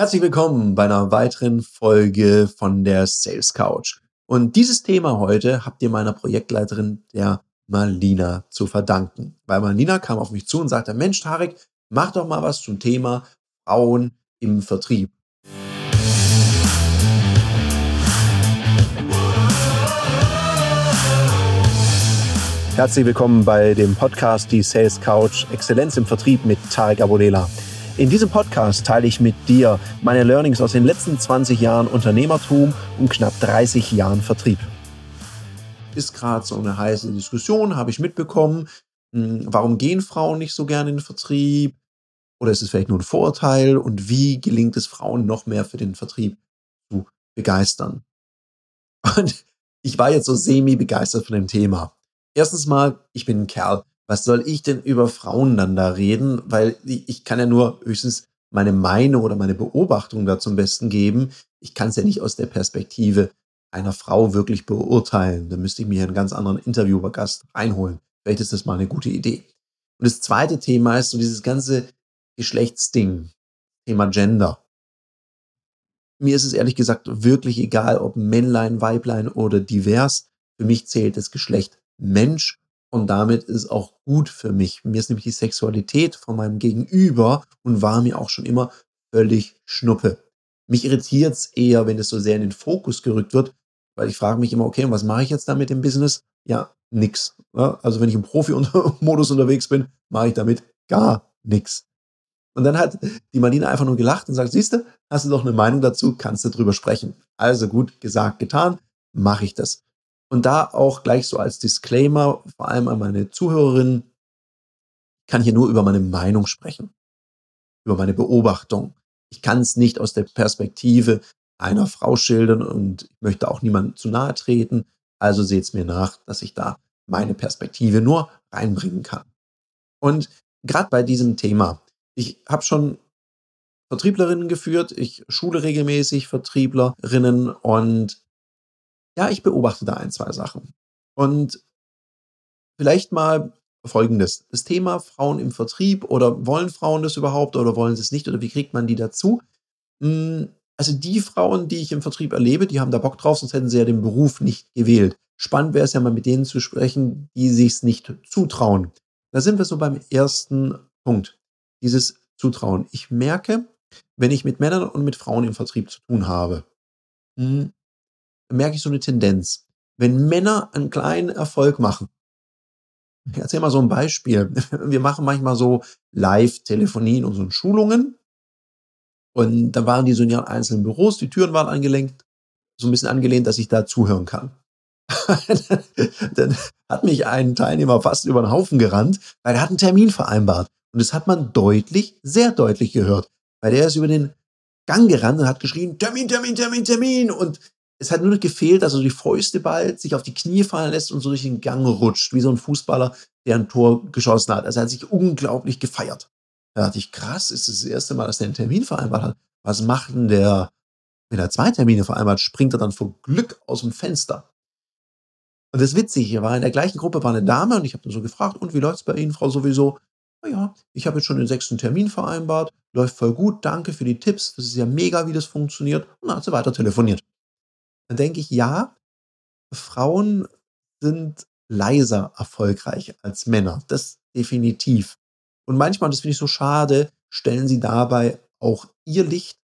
Herzlich willkommen bei einer weiteren Folge von der Sales Couch. Und dieses Thema heute habt ihr meiner Projektleiterin, der Marlina, zu verdanken. Weil Marlina kam auf mich zu und sagte, Mensch, Tarek, mach doch mal was zum Thema Frauen im Vertrieb. Herzlich willkommen bei dem Podcast Die Sales Couch Exzellenz im Vertrieb mit Tarek Abodela. In diesem Podcast teile ich mit dir meine Learnings aus den letzten 20 Jahren Unternehmertum und knapp 30 Jahren Vertrieb. Ist gerade so eine heiße Diskussion, habe ich mitbekommen. Hm, warum gehen Frauen nicht so gerne in den Vertrieb? Oder ist es vielleicht nur ein Vorurteil? Und wie gelingt es Frauen noch mehr für den Vertrieb zu begeistern? Und ich war jetzt so semi begeistert von dem Thema. Erstens mal, ich bin ein Kerl was soll ich denn über Frauen dann da reden? Weil ich kann ja nur höchstens meine Meinung oder meine Beobachtung da zum Besten geben. Ich kann es ja nicht aus der Perspektive einer Frau wirklich beurteilen. Da müsste ich mir einen ganz anderen Interviewergast einholen. Vielleicht ist das mal eine gute Idee. Und das zweite Thema ist so dieses ganze Geschlechtsding, Thema Gender. Mir ist es ehrlich gesagt wirklich egal, ob Männlein, Weiblein oder divers. Für mich zählt das Geschlecht Mensch und damit ist auch gut für mich. Mir ist nämlich die Sexualität von meinem Gegenüber und war mir auch schon immer völlig schnuppe. Mich irritiert es eher, wenn es so sehr in den Fokus gerückt wird, weil ich frage mich immer, okay, was mache ich jetzt damit im Business? Ja, nix. Also wenn ich im Profi-Modus unterwegs bin, mache ich damit gar nichts. Und dann hat die Marlene einfach nur gelacht und sagt, siehst du, hast du doch eine Meinung dazu, kannst du drüber sprechen. Also gut, gesagt, getan, mache ich das. Und da auch gleich so als Disclaimer, vor allem an meine Zuhörerinnen, kann hier nur über meine Meinung sprechen, über meine Beobachtung. Ich kann es nicht aus der Perspektive einer Frau schildern und ich möchte auch niemandem zu nahe treten. Also seht es mir nach, dass ich da meine Perspektive nur reinbringen kann. Und gerade bei diesem Thema, ich habe schon Vertrieblerinnen geführt, ich schule regelmäßig Vertrieblerinnen und ja, ich beobachte da ein, zwei Sachen. Und vielleicht mal Folgendes. Das Thema Frauen im Vertrieb oder wollen Frauen das überhaupt oder wollen sie es nicht oder wie kriegt man die dazu? Hm, also die Frauen, die ich im Vertrieb erlebe, die haben da Bock drauf, sonst hätten sie ja den Beruf nicht gewählt. Spannend wäre es ja mal mit denen zu sprechen, die sich es nicht zutrauen. Da sind wir so beim ersten Punkt. Dieses Zutrauen. Ich merke, wenn ich mit Männern und mit Frauen im Vertrieb zu tun habe, hm, merke ich so eine Tendenz. Wenn Männer einen kleinen Erfolg machen, ich erzähl mal so ein Beispiel. Wir machen manchmal so Live-Telefonien und so Schulungen. Und da waren die so in ihren einzelnen Büros, die Türen waren angelenkt, so ein bisschen angelehnt, dass ich da zuhören kann. dann hat mich ein Teilnehmer fast über den Haufen gerannt, weil er hat einen Termin vereinbart. Und das hat man deutlich, sehr deutlich gehört. Weil der ist über den Gang gerannt und hat geschrien, Termin, Termin, Termin, Termin. Und es hat nur noch gefehlt, dass er die Fäuste bald sich auf die Knie fallen lässt und so durch den Gang rutscht, wie so ein Fußballer, der ein Tor geschossen hat. Also er hat sich unglaublich gefeiert. Da dachte ich, krass, ist das, das erste Mal, dass der einen Termin vereinbart hat. Was macht denn der, wenn er zwei Termine vereinbart, springt er dann vor Glück aus dem Fenster. Und das Witzige war, in der gleichen Gruppe war eine Dame und ich habe dann so gefragt, und wie läuft's bei Ihnen, Frau sowieso? Naja, ich habe jetzt schon den sechsten Termin vereinbart, läuft voll gut, danke für die Tipps, das ist ja mega, wie das funktioniert. Und dann hat sie weiter telefoniert dann denke ich, ja, Frauen sind leiser erfolgreich als Männer. Das definitiv. Und manchmal, das finde ich so schade, stellen sie dabei auch ihr Licht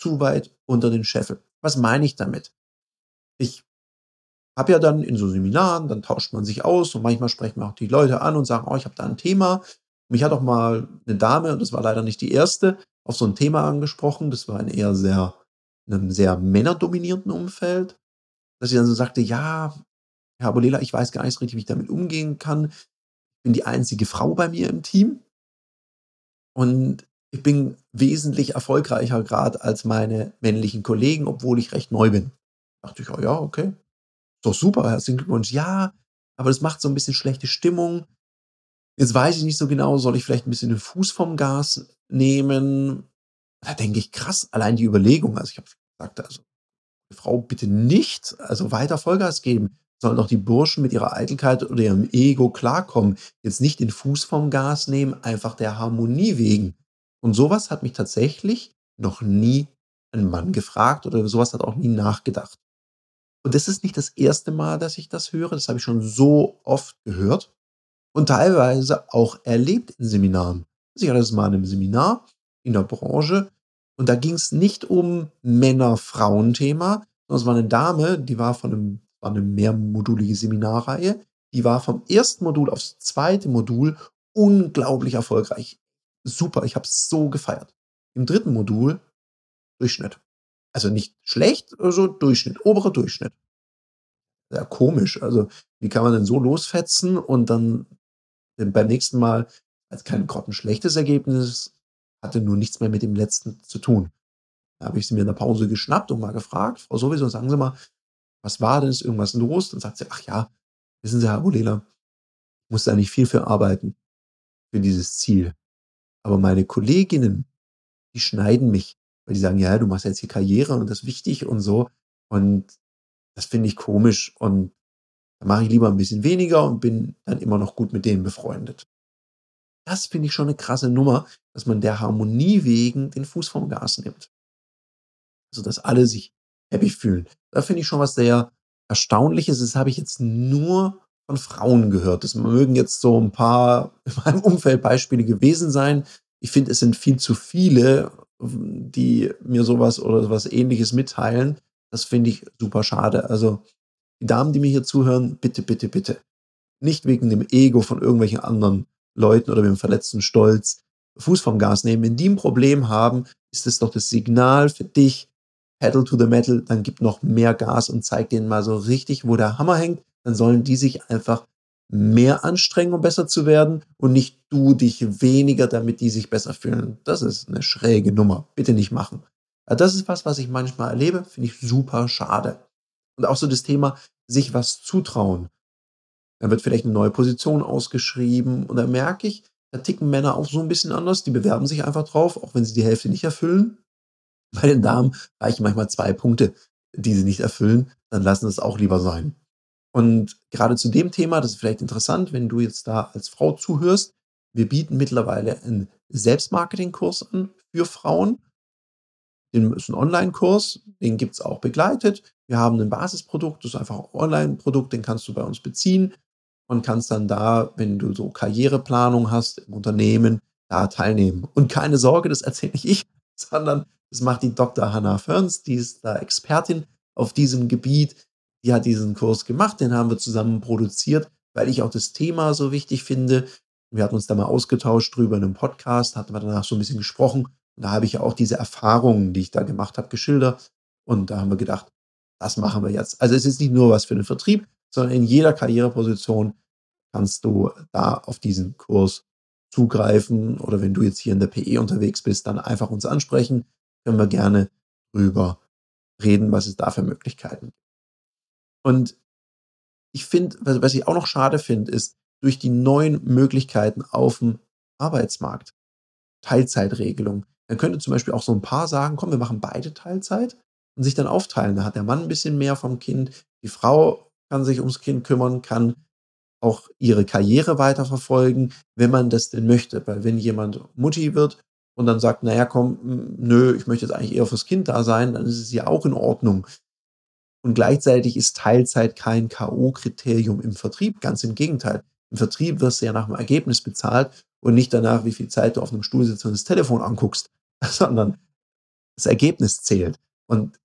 zu weit unter den Scheffel. Was meine ich damit? Ich habe ja dann in so Seminaren, dann tauscht man sich aus und manchmal sprechen wir auch die Leute an und sagen, oh, ich habe da ein Thema. Mich hat auch mal eine Dame, und das war leider nicht die erste, auf so ein Thema angesprochen. Das war ein eher sehr in einem sehr männerdominierten Umfeld, dass sie dann so sagte, ja, Herr Abolela, ich weiß gar nicht so richtig, wie ich damit umgehen kann. Ich bin die einzige Frau bei mir im Team und ich bin wesentlich erfolgreicher gerade als meine männlichen Kollegen, obwohl ich recht neu bin. Da dachte ich, oh ja, okay. Ist doch super, herzlichen Glückwunsch. Ja, aber das macht so ein bisschen schlechte Stimmung. Jetzt weiß ich nicht so genau, soll ich vielleicht ein bisschen den Fuß vom Gas nehmen? Da denke ich, krass, allein die Überlegung. Also ich habe gesagt, also Frau bitte nicht, also weiter Vollgas geben. Sollen doch die Burschen mit ihrer Eitelkeit oder ihrem Ego klarkommen. Jetzt nicht den Fuß vom Gas nehmen, einfach der Harmonie wegen. Und sowas hat mich tatsächlich noch nie einen Mann gefragt oder sowas hat auch nie nachgedacht. Und das ist nicht das erste Mal, dass ich das höre. Das habe ich schon so oft gehört und teilweise auch erlebt in Seminaren. Ich hatte das mal in einem Seminar in der Branche und da ging es nicht um Männer-Frauen-Thema, sondern es war eine Dame, die war von einem, war eine mehrmodulige Seminarreihe, die war vom ersten Modul aufs zweite Modul unglaublich erfolgreich. Super, ich habe es so gefeiert. Im dritten Modul Durchschnitt. Also nicht schlecht, also Durchschnitt, oberer Durchschnitt. Ja, komisch. Also, wie kann man denn so losfetzen und dann beim nächsten Mal als kein grottenschlechtes Ergebnis, hatte nur nichts mehr mit dem letzten zu tun. Da habe ich sie mir in der Pause geschnappt und mal gefragt, Frau sowieso, sagen Sie mal, was war denn, ist irgendwas los? Dann sagt sie, ach ja, wissen Sie, Herr Abulela, ich muss da nicht viel für arbeiten, für dieses Ziel. Aber meine Kolleginnen, die schneiden mich, weil die sagen, ja, du machst jetzt hier Karriere und das ist wichtig und so. Und das finde ich komisch und da mache ich lieber ein bisschen weniger und bin dann immer noch gut mit denen befreundet. Das finde ich schon eine krasse Nummer, dass man der Harmonie wegen den Fuß vom Gas nimmt. Also, dass alle sich happy fühlen. Da finde ich schon was sehr Erstaunliches. Das habe ich jetzt nur von Frauen gehört. Das mögen jetzt so ein paar in meinem Umfeld Beispiele gewesen sein. Ich finde, es sind viel zu viele, die mir sowas oder was ähnliches mitteilen. Das finde ich super schade. Also, die Damen, die mir hier zuhören, bitte, bitte, bitte. Nicht wegen dem Ego von irgendwelchen anderen Leuten oder mit dem verletzten Stolz Fuß vom Gas nehmen. Wenn die ein Problem haben, ist es doch das Signal für dich, Pedal to the Metal, dann gib noch mehr Gas und zeig denen mal so richtig, wo der Hammer hängt. Dann sollen die sich einfach mehr anstrengen, um besser zu werden und nicht du dich weniger, damit die sich besser fühlen. Das ist eine schräge Nummer. Bitte nicht machen. Das ist was, was ich manchmal erlebe, finde ich super schade. Und auch so das Thema, sich was zutrauen. Dann wird vielleicht eine neue Position ausgeschrieben und dann merke ich, da ticken Männer auch so ein bisschen anders. Die bewerben sich einfach drauf, auch wenn sie die Hälfte nicht erfüllen. Bei den Damen reichen manchmal zwei Punkte, die sie nicht erfüllen. Dann lassen es auch lieber sein. Und gerade zu dem Thema, das ist vielleicht interessant, wenn du jetzt da als Frau zuhörst. Wir bieten mittlerweile einen Selbstmarketing-Kurs an für Frauen. Den ist ein Online-Kurs, den gibt es auch begleitet. Wir haben ein Basisprodukt, das ist einfach ein Online-Produkt, den kannst du bei uns beziehen und kannst dann da, wenn du so Karriereplanung hast im Unternehmen, da teilnehmen. Und keine Sorge, das erzähle nicht ich, sondern das macht die Dr. Hannah Ferns, die ist da Expertin auf diesem Gebiet. Die hat diesen Kurs gemacht, den haben wir zusammen produziert, weil ich auch das Thema so wichtig finde. Wir hatten uns da mal ausgetauscht drüber in einem Podcast, hatten wir danach so ein bisschen gesprochen. Und da habe ich ja auch diese Erfahrungen, die ich da gemacht habe, geschildert. Und da haben wir gedacht, das machen wir jetzt. Also es ist nicht nur was für den Vertrieb, sondern in jeder Karriereposition kannst du da auf diesen Kurs zugreifen. Oder wenn du jetzt hier in der PE unterwegs bist, dann einfach uns ansprechen. Können wir gerne drüber reden, was es da für Möglichkeiten gibt. Und ich finde, was ich auch noch schade finde, ist, durch die neuen Möglichkeiten auf dem Arbeitsmarkt, Teilzeitregelung, dann könnte zum Beispiel auch so ein Paar sagen, komm, wir machen beide Teilzeit und sich dann aufteilen. Da hat der Mann ein bisschen mehr vom Kind, die Frau kann sich ums Kind kümmern, kann auch ihre Karriere weiterverfolgen, wenn man das denn möchte. Weil wenn jemand Mutti wird und dann sagt, naja, komm, nö, ich möchte jetzt eigentlich eher fürs Kind da sein, dann ist es ja auch in Ordnung. Und gleichzeitig ist Teilzeit kein K.O.-Kriterium im Vertrieb. Ganz im Gegenteil. Im Vertrieb wirst du ja nach dem Ergebnis bezahlt und nicht danach, wie viel Zeit du auf einem Stuhl sitzt und das Telefon anguckst, sondern das Ergebnis zählt. Und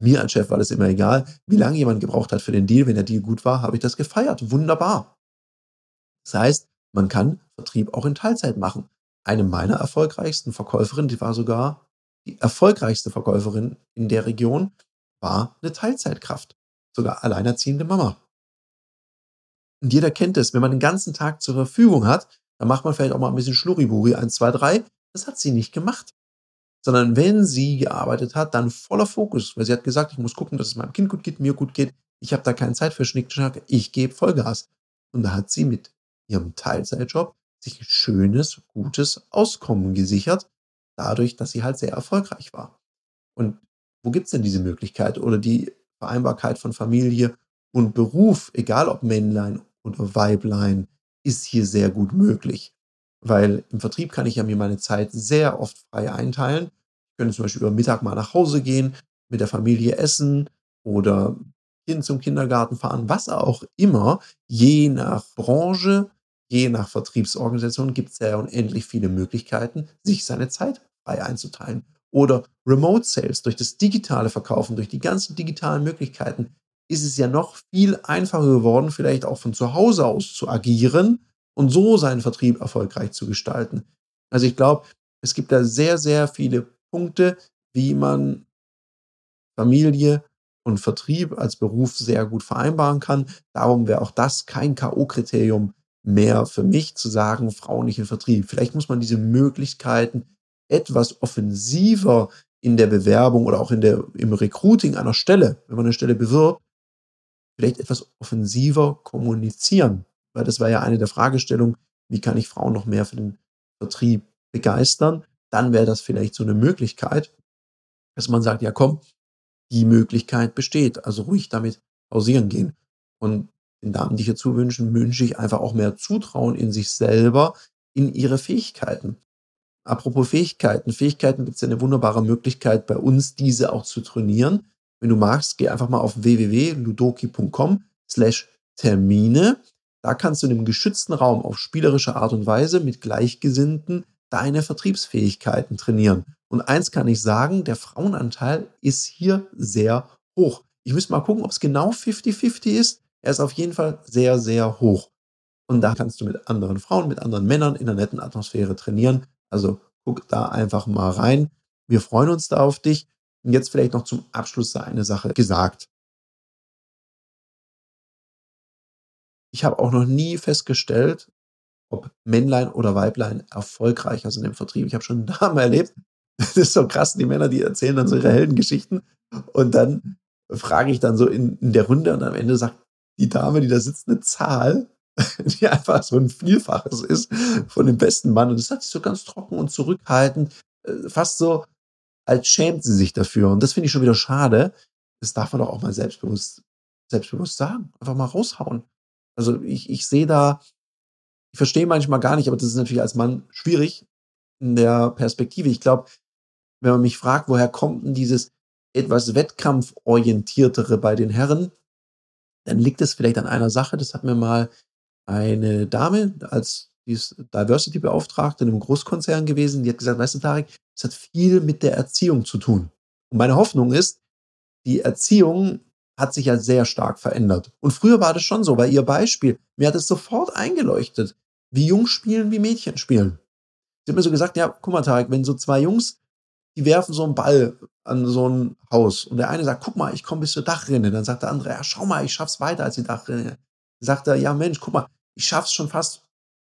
mir als Chef war das immer egal, wie lange jemand gebraucht hat für den Deal. Wenn der Deal gut war, habe ich das gefeiert. Wunderbar. Das heißt, man kann Vertrieb auch in Teilzeit machen. Eine meiner erfolgreichsten Verkäuferinnen, die war sogar die erfolgreichste Verkäuferin in der Region, war eine Teilzeitkraft. Sogar alleinerziehende Mama. Und jeder kennt es, wenn man den ganzen Tag zur Verfügung hat, dann macht man vielleicht auch mal ein bisschen Schlurriburi, 1, 2, 3. Das hat sie nicht gemacht. Sondern wenn sie gearbeitet hat, dann voller Fokus. Weil sie hat gesagt, ich muss gucken, dass es meinem Kind gut geht, mir gut geht. Ich habe da keine Zeit für Schnickschnack. Ich gebe Vollgas. Und da hat sie mit ihrem Teilzeitjob sich ein schönes, gutes Auskommen gesichert. Dadurch, dass sie halt sehr erfolgreich war. Und wo gibt es denn diese Möglichkeit oder die Vereinbarkeit von Familie und Beruf, egal ob Männlein oder Weiblein, ist hier sehr gut möglich. Weil im Vertrieb kann ich ja mir meine Zeit sehr oft frei einteilen. können zum Beispiel über Mittag mal nach Hause gehen, mit der Familie essen oder Kind zum Kindergarten fahren, was auch immer. Je nach Branche, je nach Vertriebsorganisation gibt es ja unendlich viele Möglichkeiten, sich seine Zeit frei einzuteilen. Oder Remote Sales durch das digitale Verkaufen, durch die ganzen digitalen Möglichkeiten ist es ja noch viel einfacher geworden, vielleicht auch von zu Hause aus zu agieren und so seinen Vertrieb erfolgreich zu gestalten. Also ich glaube, es gibt da sehr, sehr viele Punkte, wie man Familie und Vertrieb als Beruf sehr gut vereinbaren kann. Darum wäre auch das kein K.O.-Kriterium mehr für mich zu sagen, Frauen nicht im Vertrieb. Vielleicht muss man diese Möglichkeiten etwas offensiver in der Bewerbung oder auch in der, im Recruiting einer Stelle, wenn man eine Stelle bewirbt, vielleicht etwas offensiver kommunizieren. Weil das war ja eine der Fragestellungen, wie kann ich Frauen noch mehr für den Vertrieb begeistern? Dann wäre das vielleicht so eine Möglichkeit, dass man sagt, ja komm, die Möglichkeit besteht. Also ruhig damit pausieren gehen. Und den Damen, die ich hierzu wünschen, wünsche ich einfach auch mehr Zutrauen in sich selber, in ihre Fähigkeiten. Apropos Fähigkeiten. Fähigkeiten gibt es ja eine wunderbare Möglichkeit bei uns, diese auch zu trainieren. Wenn du magst, geh einfach mal auf www.ludoki.com slash Termine. Da kannst du in einem geschützten Raum auf spielerische Art und Weise mit Gleichgesinnten deine Vertriebsfähigkeiten trainieren. Und eins kann ich sagen, der Frauenanteil ist hier sehr hoch. Ich müsste mal gucken, ob es genau 50-50 ist. Er ist auf jeden Fall sehr, sehr hoch. Und da kannst du mit anderen Frauen, mit anderen Männern in einer netten Atmosphäre trainieren. Also guck da einfach mal rein. Wir freuen uns da auf dich. Und jetzt vielleicht noch zum Abschluss eine Sache gesagt. Ich habe auch noch nie festgestellt, ob Männlein oder Weiblein erfolgreicher sind im Vertrieb. Ich habe schon Damen erlebt. Das ist so krass, die Männer, die erzählen dann so ihre Heldengeschichten. Und dann frage ich dann so in, in der Runde und am Ende sagt die Dame, die da sitzt, eine Zahl, die einfach so ein Vielfaches ist von dem besten Mann. Und das hat sich so ganz trocken und zurückhaltend, äh, fast so, als schämt sie sich dafür. Und das finde ich schon wieder schade. Das darf man doch auch mal selbstbewusst, selbstbewusst sagen. Einfach mal raushauen. Also ich, ich sehe da ich verstehe manchmal gar nicht, aber das ist natürlich als Mann schwierig in der Perspektive. Ich glaube, wenn man mich fragt, woher kommt denn dieses etwas wettkampforientiertere bei den Herren, dann liegt es vielleicht an einer Sache. Das hat mir mal eine Dame als Diversity-Beauftragte in einem Großkonzern gewesen, die hat gesagt, weißt du, Tarek, es hat viel mit der Erziehung zu tun. Und meine Hoffnung ist, die Erziehung hat sich ja sehr stark verändert. Und früher war das schon so, weil ihr Beispiel, mir hat es sofort eingeleuchtet wie Jungs spielen, wie Mädchen spielen. Sie haben mir so gesagt, ja, guck mal, Tarek, wenn so zwei Jungs, die werfen so einen Ball an so ein Haus und der eine sagt, guck mal, ich komme bis zur Dachrinne. Dann sagt der andere, ja, schau mal, ich schaff's weiter als die Dachrinne. Dann sagt er, ja, Mensch, guck mal, ich schaff's schon fast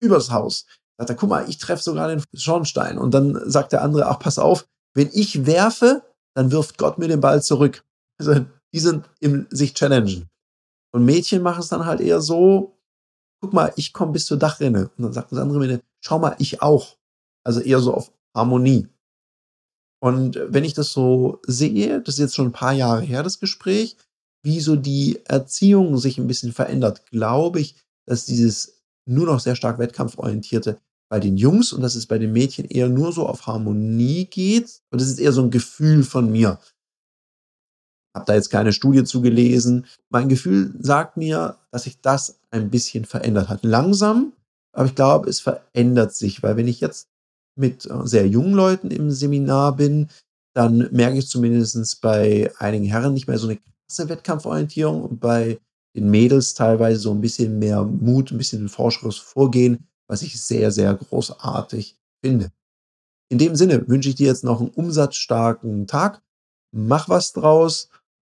übers Haus. Dann sagt er, guck mal, ich treffe sogar den Schornstein. Und dann sagt der andere, ach, pass auf, wenn ich werfe, dann wirft Gott mir den Ball zurück. Also, die sind im sich challengen. Und Mädchen machen es dann halt eher so, guck mal, ich komme bis zur Dachrinne. Und dann sagt das andere mir, schau mal, ich auch. Also eher so auf Harmonie. Und wenn ich das so sehe, das ist jetzt schon ein paar Jahre her, das Gespräch, wie so die Erziehung sich ein bisschen verändert, glaube ich, dass dieses nur noch sehr stark wettkampforientierte bei den Jungs und dass es bei den Mädchen eher nur so auf Harmonie geht. Und das ist eher so ein Gefühl von mir habe da jetzt keine Studie zugelesen. Mein Gefühl sagt mir, dass sich das ein bisschen verändert hat. Langsam, aber ich glaube, es verändert sich, weil wenn ich jetzt mit äh, sehr jungen Leuten im Seminar bin, dann merke ich zumindest bei einigen Herren nicht mehr so eine krasse Wettkampforientierung und bei den Mädels teilweise so ein bisschen mehr Mut, ein bisschen forscheres Vorgehen, was ich sehr, sehr großartig finde. In dem Sinne wünsche ich dir jetzt noch einen umsatzstarken Tag. Mach was draus